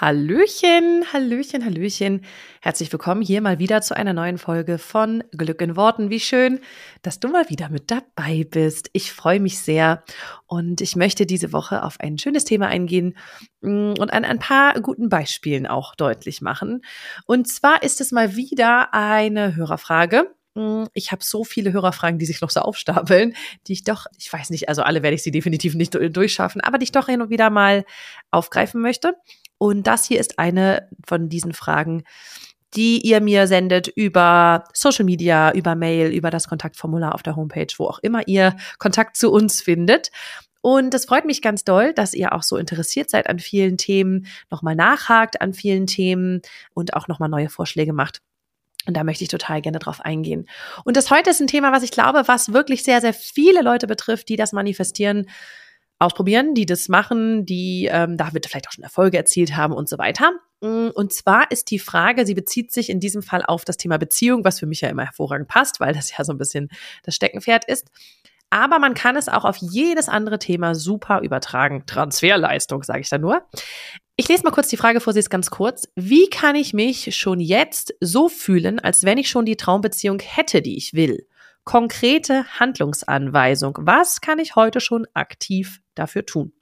Hallöchen, Hallöchen, Hallöchen. Herzlich willkommen hier mal wieder zu einer neuen Folge von Glück in Worten. Wie schön, dass du mal wieder mit dabei bist. Ich freue mich sehr und ich möchte diese Woche auf ein schönes Thema eingehen mm, und an ein paar guten Beispielen auch deutlich machen. Und zwar ist es mal wieder eine Hörerfrage. Mm, ich habe so viele Hörerfragen, die sich noch so aufstapeln, die ich doch, ich weiß nicht, also alle werde ich sie definitiv nicht durchschaffen, aber die ich doch hin und wieder mal aufgreifen möchte. Und das hier ist eine von diesen Fragen, die ihr mir sendet über Social Media, über Mail, über das Kontaktformular auf der Homepage, wo auch immer ihr Kontakt zu uns findet. Und es freut mich ganz doll, dass ihr auch so interessiert seid an vielen Themen, nochmal nachhakt an vielen Themen und auch nochmal neue Vorschläge macht. Und da möchte ich total gerne drauf eingehen. Und das heute ist ein Thema, was ich glaube, was wirklich sehr, sehr viele Leute betrifft, die das manifestieren ausprobieren, die das machen, die ähm, da wird vielleicht auch schon Erfolge erzielt haben und so weiter. Mm, und zwar ist die Frage, sie bezieht sich in diesem Fall auf das Thema Beziehung, was für mich ja immer hervorragend passt, weil das ja so ein bisschen das Steckenpferd ist. Aber man kann es auch auf jedes andere Thema super übertragen. Transferleistung, sage ich da nur. Ich lese mal kurz die Frage vor, sie ist ganz kurz. Wie kann ich mich schon jetzt so fühlen, als wenn ich schon die Traumbeziehung hätte, die ich will? Konkrete Handlungsanweisung. Was kann ich heute schon aktiv dafür tun?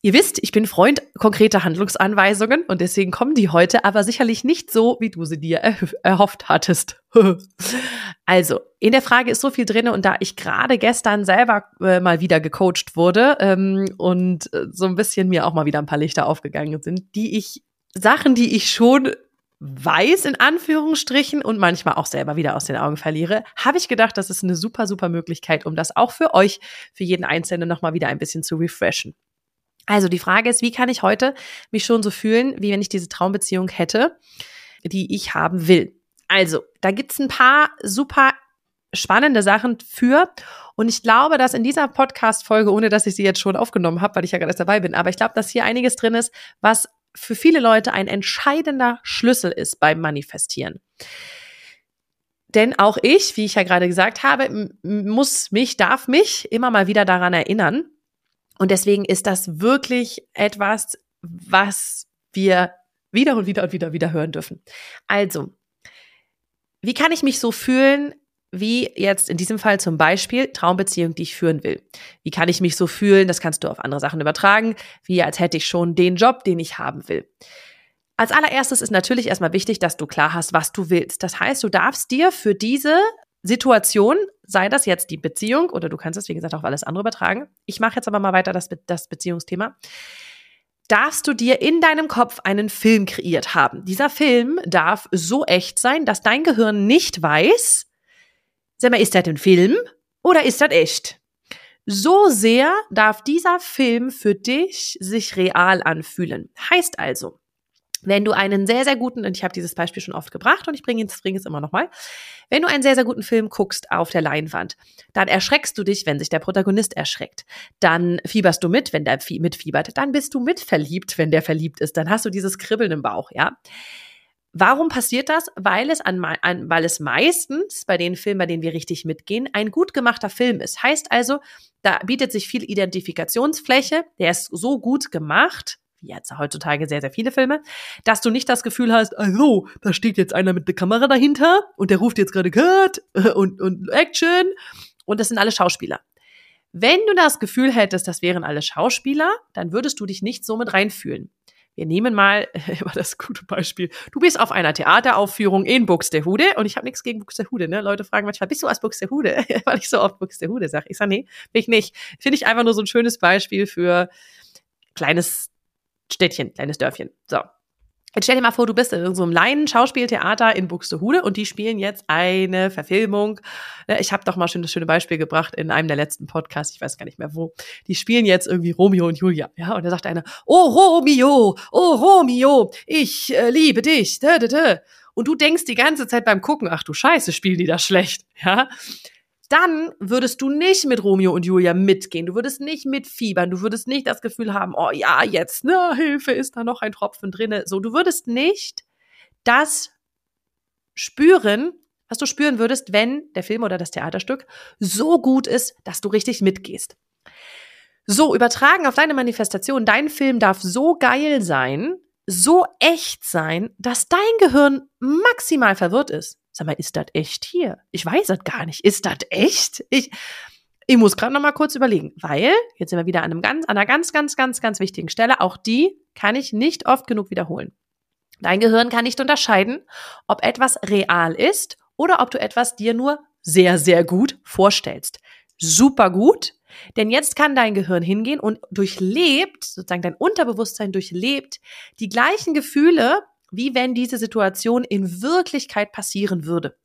Ihr wisst, ich bin Freund konkreter Handlungsanweisungen und deswegen kommen die heute, aber sicherlich nicht so, wie du sie dir erhofft hattest. also, in der Frage ist so viel drin und da ich gerade gestern selber äh, mal wieder gecoacht wurde ähm, und äh, so ein bisschen mir auch mal wieder ein paar Lichter aufgegangen sind, die ich Sachen, die ich schon weiß, in Anführungsstrichen, und manchmal auch selber wieder aus den Augen verliere, habe ich gedacht, das ist eine super, super Möglichkeit, um das auch für euch, für jeden Einzelnen nochmal wieder ein bisschen zu refreshen. Also die Frage ist, wie kann ich heute mich schon so fühlen, wie wenn ich diese Traumbeziehung hätte, die ich haben will? Also, da gibt's ein paar super spannende Sachen für. Und ich glaube, dass in dieser Podcast-Folge, ohne dass ich sie jetzt schon aufgenommen habe, weil ich ja gerade dabei bin, aber ich glaube, dass hier einiges drin ist, was für viele Leute ein entscheidender Schlüssel ist beim Manifestieren. Denn auch ich, wie ich ja gerade gesagt habe, muss mich, darf mich immer mal wieder daran erinnern. Und deswegen ist das wirklich etwas, was wir wieder und wieder und wieder wieder hören dürfen. Also, wie kann ich mich so fühlen, wie jetzt in diesem Fall zum Beispiel Traumbeziehung, die ich führen will. Wie kann ich mich so fühlen? Das kannst du auf andere Sachen übertragen, wie als hätte ich schon den Job, den ich haben will. Als allererstes ist natürlich erstmal wichtig, dass du klar hast, was du willst. Das heißt, du darfst dir für diese Situation, sei das jetzt die Beziehung oder du kannst es, wie gesagt, auch alles andere übertragen. Ich mache jetzt aber mal weiter das, das Beziehungsthema. Darfst du dir in deinem Kopf einen Film kreiert haben. Dieser Film darf so echt sein, dass dein Gehirn nicht weiß, Sag mal, ist das ein Film oder ist das echt? So sehr darf dieser Film für dich sich real anfühlen. Heißt also, wenn du einen sehr, sehr guten, und ich habe dieses Beispiel schon oft gebracht und ich bringe es, bringe es immer nochmal, wenn du einen sehr, sehr guten Film guckst auf der Leinwand, dann erschreckst du dich, wenn sich der Protagonist erschreckt. Dann fieberst du mit, wenn der mitfiebert. Dann bist du mitverliebt, wenn der verliebt ist. Dann hast du dieses Kribbeln im Bauch, ja. Warum passiert das? Weil es, an, an, weil es meistens bei den Filmen, bei denen wir richtig mitgehen, ein gut gemachter Film ist. Heißt also, da bietet sich viel Identifikationsfläche, der ist so gut gemacht, wie jetzt heutzutage sehr, sehr viele Filme, dass du nicht das Gefühl hast, also, da steht jetzt einer mit der Kamera dahinter und der ruft jetzt gerade Cut und, und Action und das sind alle Schauspieler. Wenn du das Gefühl hättest, das wären alle Schauspieler, dann würdest du dich nicht so mit reinfühlen. Wir nehmen mal immer das gute Beispiel. Du bist auf einer Theateraufführung in Buxtehude und ich habe nichts gegen Buxtehude. Ne? Leute fragen manchmal, bist du aus Buxtehude? Weil ich so oft Buxtehude sage. Ich sage, nee, bin ich nicht. Finde ich einfach nur so ein schönes Beispiel für kleines Städtchen, kleines Dörfchen. So, Jetzt stell dir mal vor, du bist in so einem Laien-Schauspieltheater in Buxtehude und die spielen jetzt eine Verfilmung. Ne, ich habe doch mal schon das schöne Beispiel gebracht in einem der letzten Podcasts, ich weiß gar nicht mehr wo. Die spielen jetzt irgendwie Romeo und Julia, ja, und da sagt einer, oh Romeo, oh Romeo, ich äh, liebe dich, da, da, da. Und du denkst die ganze Zeit beim Gucken, ach du Scheiße, spielen die das schlecht, ja. Dann würdest du nicht mit Romeo und Julia mitgehen. Du würdest nicht mitfiebern. Du würdest nicht das Gefühl haben, oh ja, jetzt, ne, Hilfe, ist da noch ein Tropfen drinne. So, du würdest nicht das spüren, was du spüren würdest, wenn der Film oder das Theaterstück so gut ist, dass du richtig mitgehst. So, übertragen auf deine Manifestation, dein Film darf so geil sein, so echt sein, dass dein Gehirn maximal verwirrt ist. Sag mal, ist das echt hier? Ich weiß das gar nicht. Ist das echt? Ich, ich muss gerade noch mal kurz überlegen, weil jetzt sind wir wieder an, einem ganz, an einer ganz, ganz, ganz, ganz wichtigen Stelle. Auch die kann ich nicht oft genug wiederholen. Dein Gehirn kann nicht unterscheiden, ob etwas real ist oder ob du etwas dir nur sehr, sehr gut vorstellst. Super gut, denn jetzt kann dein Gehirn hingehen und durchlebt, sozusagen dein Unterbewusstsein durchlebt die gleichen Gefühle, wie wenn diese Situation in Wirklichkeit passieren würde.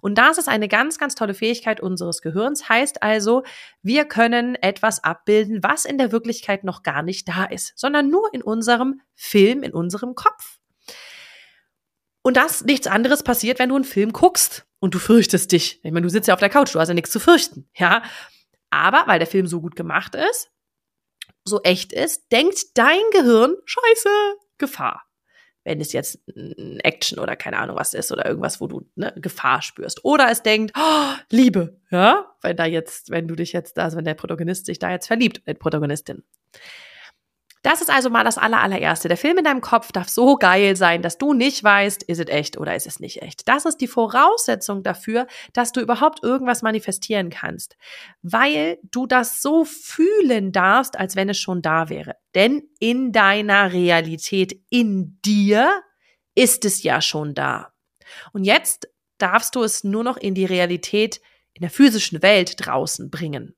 Und das ist eine ganz, ganz tolle Fähigkeit unseres Gehirns. Heißt also, wir können etwas abbilden, was in der Wirklichkeit noch gar nicht da ist, sondern nur in unserem Film, in unserem Kopf. Und das nichts anderes passiert, wenn du einen Film guckst und du fürchtest dich. Ich meine, du sitzt ja auf der Couch, du hast ja nichts zu fürchten, ja. Aber weil der Film so gut gemacht ist, so echt ist, denkt dein Gehirn, scheiße, Gefahr. Wenn es jetzt ein Action oder keine Ahnung was ist oder irgendwas, wo du ne, Gefahr spürst. Oder es denkt, oh, Liebe, ja, wenn da jetzt, wenn du dich jetzt, also wenn der Protagonist sich da jetzt verliebt, die Protagonistin. Das ist also mal das allerallererste. Der Film in deinem Kopf darf so geil sein, dass du nicht weißt, ist es echt oder ist es nicht echt. Das ist die Voraussetzung dafür, dass du überhaupt irgendwas manifestieren kannst, weil du das so fühlen darfst, als wenn es schon da wäre. Denn in deiner Realität, in dir, ist es ja schon da. Und jetzt darfst du es nur noch in die Realität in der physischen Welt draußen bringen.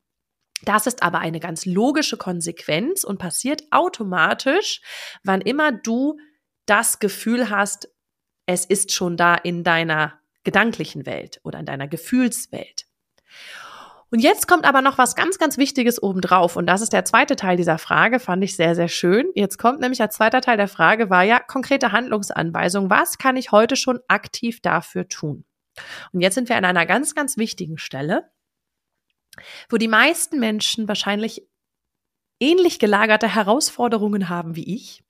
Das ist aber eine ganz logische Konsequenz und passiert automatisch, wann immer du das Gefühl hast, es ist schon da in deiner gedanklichen Welt oder in deiner Gefühlswelt. Und jetzt kommt aber noch was ganz, ganz Wichtiges obendrauf. Und das ist der zweite Teil dieser Frage, fand ich sehr, sehr schön. Jetzt kommt nämlich als zweiter Teil der Frage, war ja konkrete Handlungsanweisung. Was kann ich heute schon aktiv dafür tun? Und jetzt sind wir an einer ganz, ganz wichtigen Stelle wo die meisten Menschen wahrscheinlich ähnlich gelagerte Herausforderungen haben wie ich.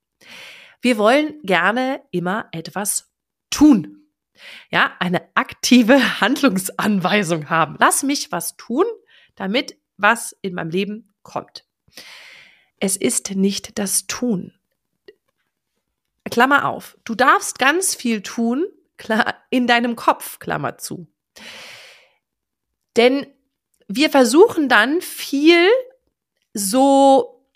Wir wollen gerne immer etwas tun. Ja, eine aktive Handlungsanweisung haben. Lass mich was tun, damit was in meinem Leben kommt. Es ist nicht das Tun. Klammer auf. Du darfst ganz viel tun, in deinem Kopf, Klammer zu. Denn wir versuchen dann viel so,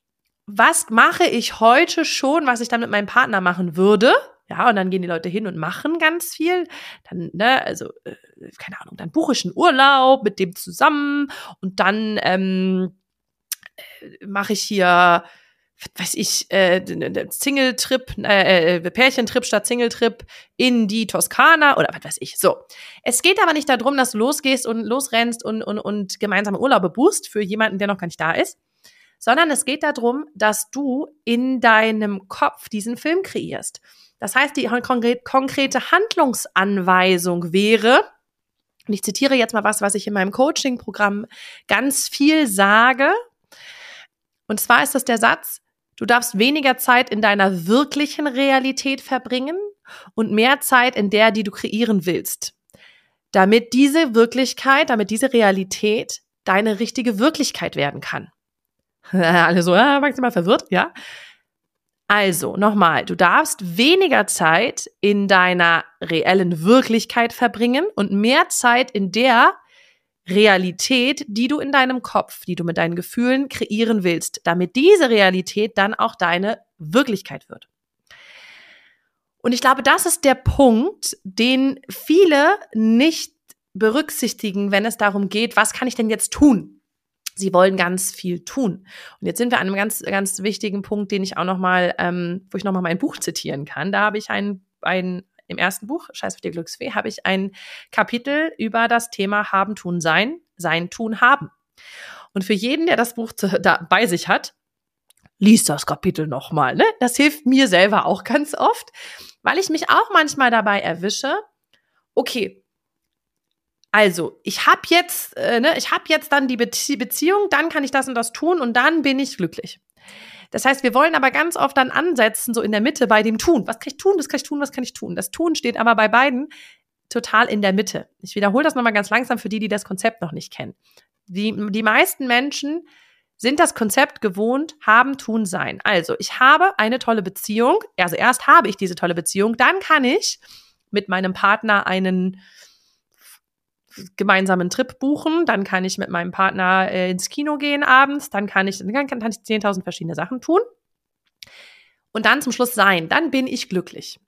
was mache ich heute schon, was ich dann mit meinem Partner machen würde? Ja, und dann gehen die Leute hin und machen ganz viel. Dann, ne, also, äh, keine Ahnung, dann buche ich einen Urlaub mit dem zusammen und dann ähm, äh, mache ich hier weiß ich, äh, Single-Trip, äh, äh, Pärchentrip statt Single-Trip in die Toskana oder was weiß ich. So. Es geht aber nicht darum, dass du losgehst und losrennst und, und, und gemeinsame Urlaube buchst für jemanden, der noch gar nicht da ist, sondern es geht darum, dass du in deinem Kopf diesen Film kreierst. Das heißt, die konkrete Handlungsanweisung wäre, und ich zitiere jetzt mal was, was ich in meinem Coaching-Programm ganz viel sage, und zwar ist das der Satz, Du darfst weniger Zeit in deiner wirklichen Realität verbringen und mehr Zeit in der, die du kreieren willst. Damit diese Wirklichkeit, damit diese Realität deine richtige Wirklichkeit werden kann. Alle so, äh, maximal verwirrt, ja? Also, nochmal, du darfst weniger Zeit in deiner reellen Wirklichkeit verbringen und mehr Zeit in der, Realität, die du in deinem Kopf, die du mit deinen Gefühlen kreieren willst, damit diese Realität dann auch deine Wirklichkeit wird. Und ich glaube, das ist der Punkt, den viele nicht berücksichtigen, wenn es darum geht, was kann ich denn jetzt tun? Sie wollen ganz viel tun. Und jetzt sind wir an einem ganz, ganz wichtigen Punkt, den ich auch noch mal, ähm, wo ich noch mal mein Buch zitieren kann. Da habe ich ein, ein, im ersten Buch, Scheiß auf die Glücksfee, habe ich ein Kapitel über das Thema Haben, Tun, Sein, Sein, Tun, Haben. Und für jeden, der das Buch zu, da bei sich hat, liest das Kapitel nochmal. Ne? Das hilft mir selber auch ganz oft, weil ich mich auch manchmal dabei erwische, okay, Also, ich habe jetzt, äh, ne, ich habe jetzt dann die Bezie Beziehung, dann kann ich das und das tun und dann bin ich glücklich. Das heißt, wir wollen aber ganz oft dann ansetzen, so in der Mitte bei dem Tun. Was kann ich tun? Was kann ich tun? Was kann ich tun? Das Tun steht aber bei beiden total in der Mitte. Ich wiederhole das nochmal ganz langsam für die, die das Konzept noch nicht kennen. Die, die meisten Menschen sind das Konzept gewohnt, haben, tun, sein. Also, ich habe eine tolle Beziehung. Also, erst habe ich diese tolle Beziehung, dann kann ich mit meinem Partner einen gemeinsamen Trip buchen, dann kann ich mit meinem Partner äh, ins Kino gehen abends, dann kann ich, dann kann, kann ich 10.000 verschiedene Sachen tun. Und dann zum Schluss sein, dann bin ich glücklich.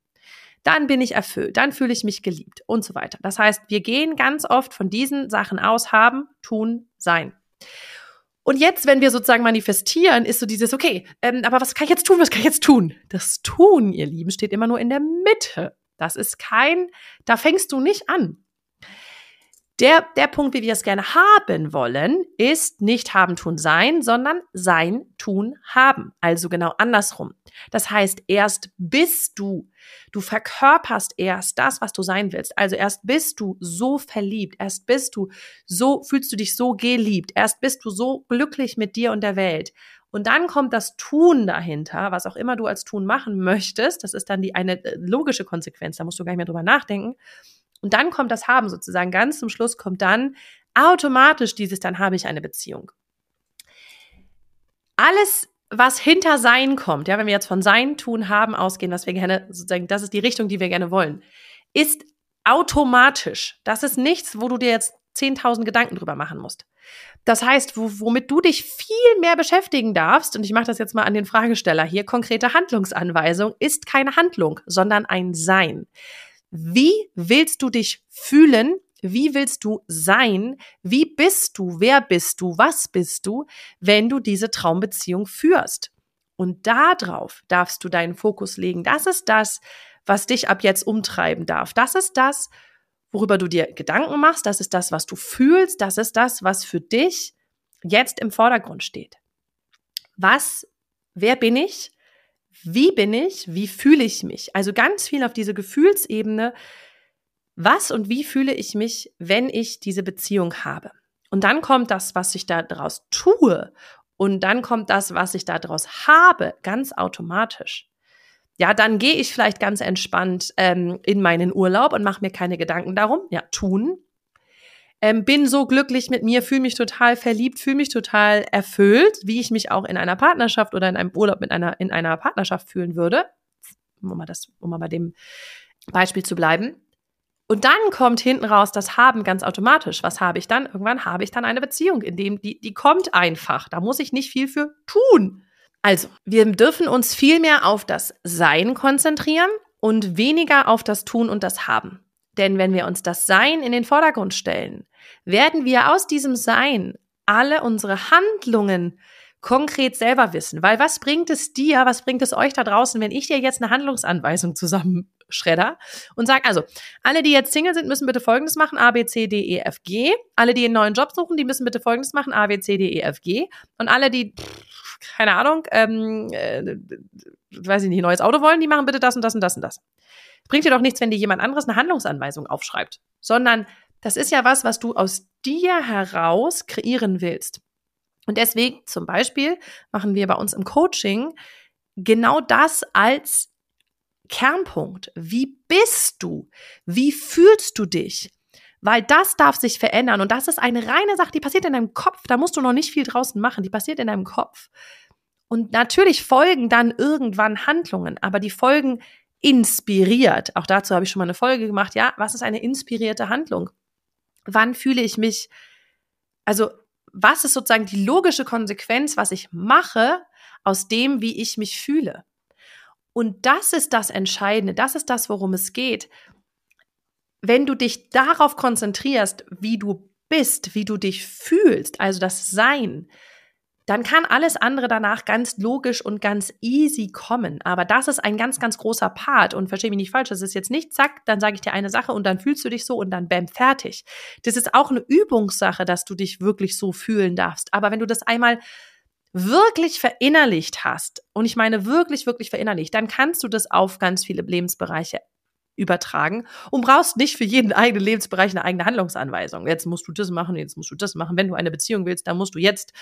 Dann bin ich erfüllt, dann fühle ich mich geliebt und so weiter. Das heißt, wir gehen ganz oft von diesen Sachen aus, haben, tun, sein. Und jetzt, wenn wir sozusagen manifestieren, ist so dieses, okay, ähm, aber was kann ich jetzt tun, was kann ich jetzt tun? Das Tun, ihr Lieben, steht immer nur in der Mitte. Das ist kein, da fängst du nicht an. Der, der Punkt, wie wir es gerne haben wollen, ist nicht haben, tun, sein, sondern sein, tun, haben. Also genau andersrum. Das heißt, erst bist du, du verkörperst erst das, was du sein willst. Also erst bist du so verliebt, erst bist du so, fühlst du dich so geliebt, erst bist du so glücklich mit dir und der Welt. Und dann kommt das Tun dahinter, was auch immer du als Tun machen möchtest. Das ist dann die eine äh, logische Konsequenz. Da musst du gar nicht mehr drüber nachdenken. Und dann kommt das Haben sozusagen. Ganz zum Schluss kommt dann automatisch dieses, dann habe ich eine Beziehung. Alles, was hinter Sein kommt, ja, wenn wir jetzt von Sein, Tun, Haben ausgehen, was wir gerne, sozusagen, das ist die Richtung, die wir gerne wollen, ist automatisch. Das ist nichts, wo du dir jetzt 10.000 Gedanken drüber machen musst. Das heißt, womit du dich viel mehr beschäftigen darfst, und ich mache das jetzt mal an den Fragesteller hier, konkrete Handlungsanweisung ist keine Handlung, sondern ein Sein. Wie willst du dich fühlen? Wie willst du sein? Wie bist du? Wer bist du? Was bist du, wenn du diese Traumbeziehung führst? Und darauf darfst du deinen Fokus legen. Das ist das, was dich ab jetzt umtreiben darf. Das ist das, worüber du dir Gedanken machst. Das ist das, was du fühlst. Das ist das, was für dich jetzt im Vordergrund steht. Was, wer bin ich? Wie bin ich, wie fühle ich mich? Also ganz viel auf diese Gefühlsebene. Was und wie fühle ich mich, wenn ich diese Beziehung habe? Und dann kommt das, was ich da draus tue. Und dann kommt das, was ich da draus habe, ganz automatisch. Ja, dann gehe ich vielleicht ganz entspannt ähm, in meinen Urlaub und mache mir keine Gedanken darum. Ja, tun ähm, bin so glücklich mit mir, fühle mich total verliebt, fühle mich total erfüllt, wie ich mich auch in einer Partnerschaft oder in einem Urlaub mit einer, in einer Partnerschaft fühlen würde. Um mal, das, um mal bei dem Beispiel zu bleiben. Und dann kommt hinten raus das Haben ganz automatisch. Was habe ich dann? Irgendwann habe ich dann eine Beziehung, in dem die, die kommt einfach. Da muss ich nicht viel für tun. Also, wir dürfen uns viel mehr auf das Sein konzentrieren und weniger auf das Tun und das Haben. Denn wenn wir uns das Sein in den Vordergrund stellen, werden wir aus diesem Sein alle unsere Handlungen konkret selber wissen. Weil was bringt es dir, was bringt es euch da draußen, wenn ich dir jetzt eine Handlungsanweisung zusammenschredder und sage, also, alle, die jetzt Single sind, müssen bitte Folgendes machen, A, B, C, D, E, F, G. Alle, die einen neuen Job suchen, die müssen bitte Folgendes machen, A, B, C, D, E, F, G. Und alle, die, keine Ahnung, ähm, äh, weiß ich nicht, neues Auto wollen, die machen bitte das und das und das und das. Bringt dir doch nichts, wenn dir jemand anderes eine Handlungsanweisung aufschreibt, sondern das ist ja was, was du aus dir heraus kreieren willst. Und deswegen zum Beispiel machen wir bei uns im Coaching genau das als Kernpunkt. Wie bist du? Wie fühlst du dich? Weil das darf sich verändern und das ist eine reine Sache, die passiert in deinem Kopf. Da musst du noch nicht viel draußen machen. Die passiert in deinem Kopf. Und natürlich folgen dann irgendwann Handlungen, aber die folgen inspiriert. Auch dazu habe ich schon mal eine Folge gemacht. Ja, was ist eine inspirierte Handlung? Wann fühle ich mich, also was ist sozusagen die logische Konsequenz, was ich mache aus dem, wie ich mich fühle? Und das ist das Entscheidende, das ist das, worum es geht. Wenn du dich darauf konzentrierst, wie du bist, wie du dich fühlst, also das Sein, dann kann alles andere danach ganz logisch und ganz easy kommen. Aber das ist ein ganz, ganz großer Part. Und verstehe mich nicht falsch, das ist jetzt nicht, zack, dann sage ich dir eine Sache und dann fühlst du dich so und dann bam, fertig. Das ist auch eine Übungssache, dass du dich wirklich so fühlen darfst. Aber wenn du das einmal wirklich verinnerlicht hast, und ich meine wirklich, wirklich verinnerlicht, dann kannst du das auf ganz viele Lebensbereiche übertragen und brauchst nicht für jeden eigenen Lebensbereich eine eigene Handlungsanweisung. Jetzt musst du das machen, jetzt musst du das machen. Wenn du eine Beziehung willst, dann musst du jetzt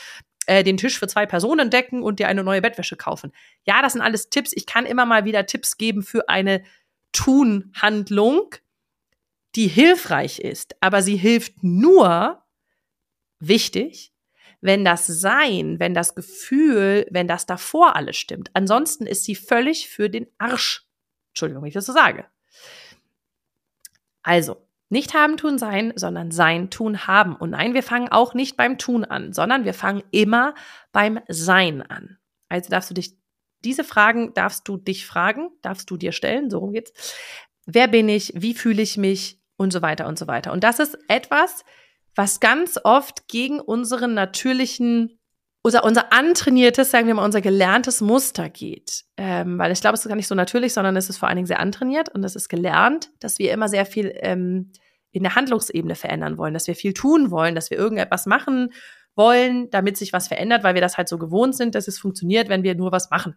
äh, den Tisch für zwei Personen decken und dir eine neue Bettwäsche kaufen. Ja, das sind alles Tipps. Ich kann immer mal wieder Tipps geben für eine Tun-Handlung, die hilfreich ist. Aber sie hilft nur, wichtig, wenn das Sein, wenn das Gefühl, wenn das davor alles stimmt. Ansonsten ist sie völlig für den Arsch. Entschuldigung, wenn ich das so sage. Also, nicht haben, tun, sein, sondern sein, tun, haben. Und nein, wir fangen auch nicht beim Tun an, sondern wir fangen immer beim Sein an. Also darfst du dich, diese Fragen darfst du dich fragen, darfst du dir stellen, so rum geht's. Wer bin ich? Wie fühle ich mich? Und so weiter und so weiter. Und das ist etwas, was ganz oft gegen unseren natürlichen unser, unser antrainiertes, sagen wir mal, unser gelerntes Muster geht. Ähm, weil ich glaube, es ist gar nicht so natürlich, sondern es ist vor allen Dingen sehr antrainiert und es ist gelernt, dass wir immer sehr viel ähm, in der Handlungsebene verändern wollen, dass wir viel tun wollen, dass wir irgendetwas machen wollen, damit sich was verändert, weil wir das halt so gewohnt sind, dass es funktioniert, wenn wir nur was machen.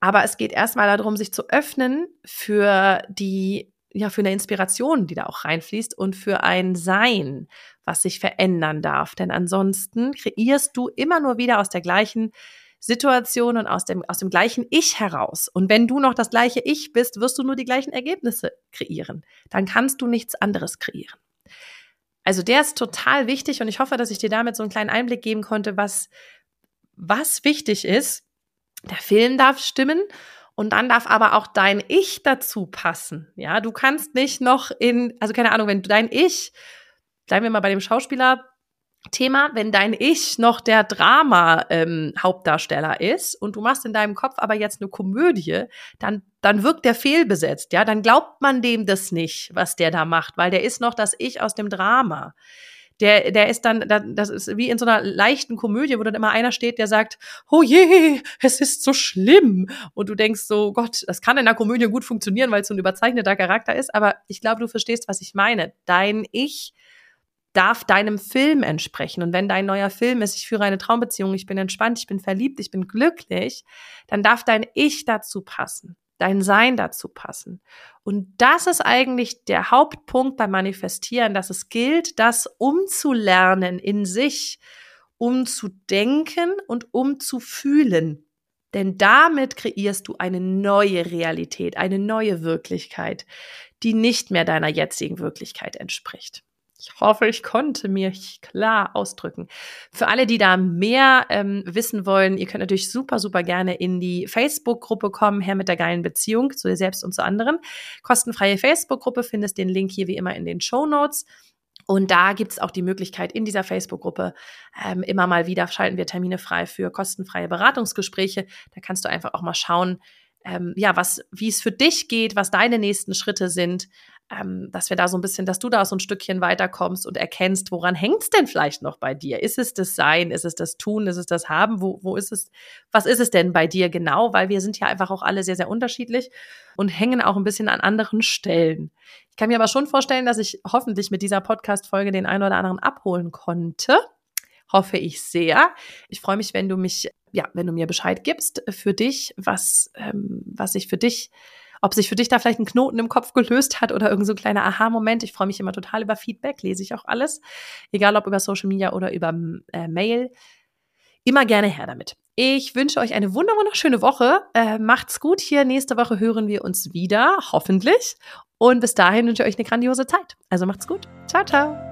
Aber es geht erstmal darum, sich zu öffnen für die ja, für eine Inspiration, die da auch reinfließt und für ein Sein, was sich verändern darf. Denn ansonsten kreierst du immer nur wieder aus der gleichen Situation und aus dem, aus dem gleichen Ich heraus. Und wenn du noch das gleiche Ich bist, wirst du nur die gleichen Ergebnisse kreieren. Dann kannst du nichts anderes kreieren. Also der ist total wichtig und ich hoffe, dass ich dir damit so einen kleinen Einblick geben konnte, was, was wichtig ist. Der Film darf stimmen und dann darf aber auch dein Ich dazu passen. Ja, du kannst nicht noch in, also keine Ahnung, wenn dein Ich, bleiben wir mal bei dem Schauspieler, Thema, wenn dein Ich noch der Drama-Hauptdarsteller ähm, ist und du machst in deinem Kopf aber jetzt eine Komödie, dann, dann wirkt der fehlbesetzt, ja, dann glaubt man dem das nicht, was der da macht, weil der ist noch das Ich aus dem Drama der, der ist dann, das ist wie in so einer leichten Komödie, wo dann immer einer steht, der sagt, oh je, es ist so schlimm. Und du denkst so, Gott, das kann in einer Komödie gut funktionieren, weil es so ein überzeichneter Charakter ist. Aber ich glaube, du verstehst, was ich meine. Dein Ich darf deinem Film entsprechen. Und wenn dein neuer Film ist, ich führe eine Traumbeziehung, ich bin entspannt, ich bin verliebt, ich bin glücklich, dann darf dein Ich dazu passen dein Sein dazu passen. Und das ist eigentlich der Hauptpunkt beim Manifestieren, dass es gilt, das umzulernen in sich, um zu denken und um zu fühlen. Denn damit kreierst du eine neue Realität, eine neue Wirklichkeit, die nicht mehr deiner jetzigen Wirklichkeit entspricht. Ich hoffe, ich konnte mich klar ausdrücken. Für alle, die da mehr ähm, wissen wollen, ihr könnt natürlich super, super gerne in die Facebook-Gruppe kommen, Herr mit der geilen Beziehung, zu dir selbst und zu anderen. Kostenfreie Facebook-Gruppe, findest den Link hier wie immer in den Show Notes. Und da gibt es auch die Möglichkeit, in dieser Facebook-Gruppe ähm, immer mal wieder schalten wir Termine frei für kostenfreie Beratungsgespräche. Da kannst du einfach auch mal schauen, ähm, ja, was, wie es für dich geht, was deine nächsten Schritte sind, ähm, dass wir da so ein bisschen, dass du da so ein Stückchen weiterkommst und erkennst, woran hängt es denn vielleicht noch bei dir? Ist es das Sein? Ist es das Tun? Ist es das Haben? Wo, wo ist es, was ist es denn bei dir genau? Weil wir sind ja einfach auch alle sehr, sehr unterschiedlich und hängen auch ein bisschen an anderen Stellen. Ich kann mir aber schon vorstellen, dass ich hoffentlich mit dieser Podcast-Folge den einen oder anderen abholen konnte hoffe ich sehr. Ich freue mich, wenn du mich, ja, wenn du mir Bescheid gibst für dich, was, ähm, was ich für dich ob sich für dich da vielleicht ein Knoten im Kopf gelöst hat oder irgend so ein kleiner Aha-Moment. Ich freue mich immer total über Feedback, lese ich auch alles, egal ob über Social Media oder über äh, Mail. Immer gerne her damit. Ich wünsche euch eine wunderschöne Woche. Äh, macht's gut hier. Nächste Woche hören wir uns wieder, hoffentlich. Und bis dahin wünsche ich euch eine grandiose Zeit. Also macht's gut. Ciao, ciao.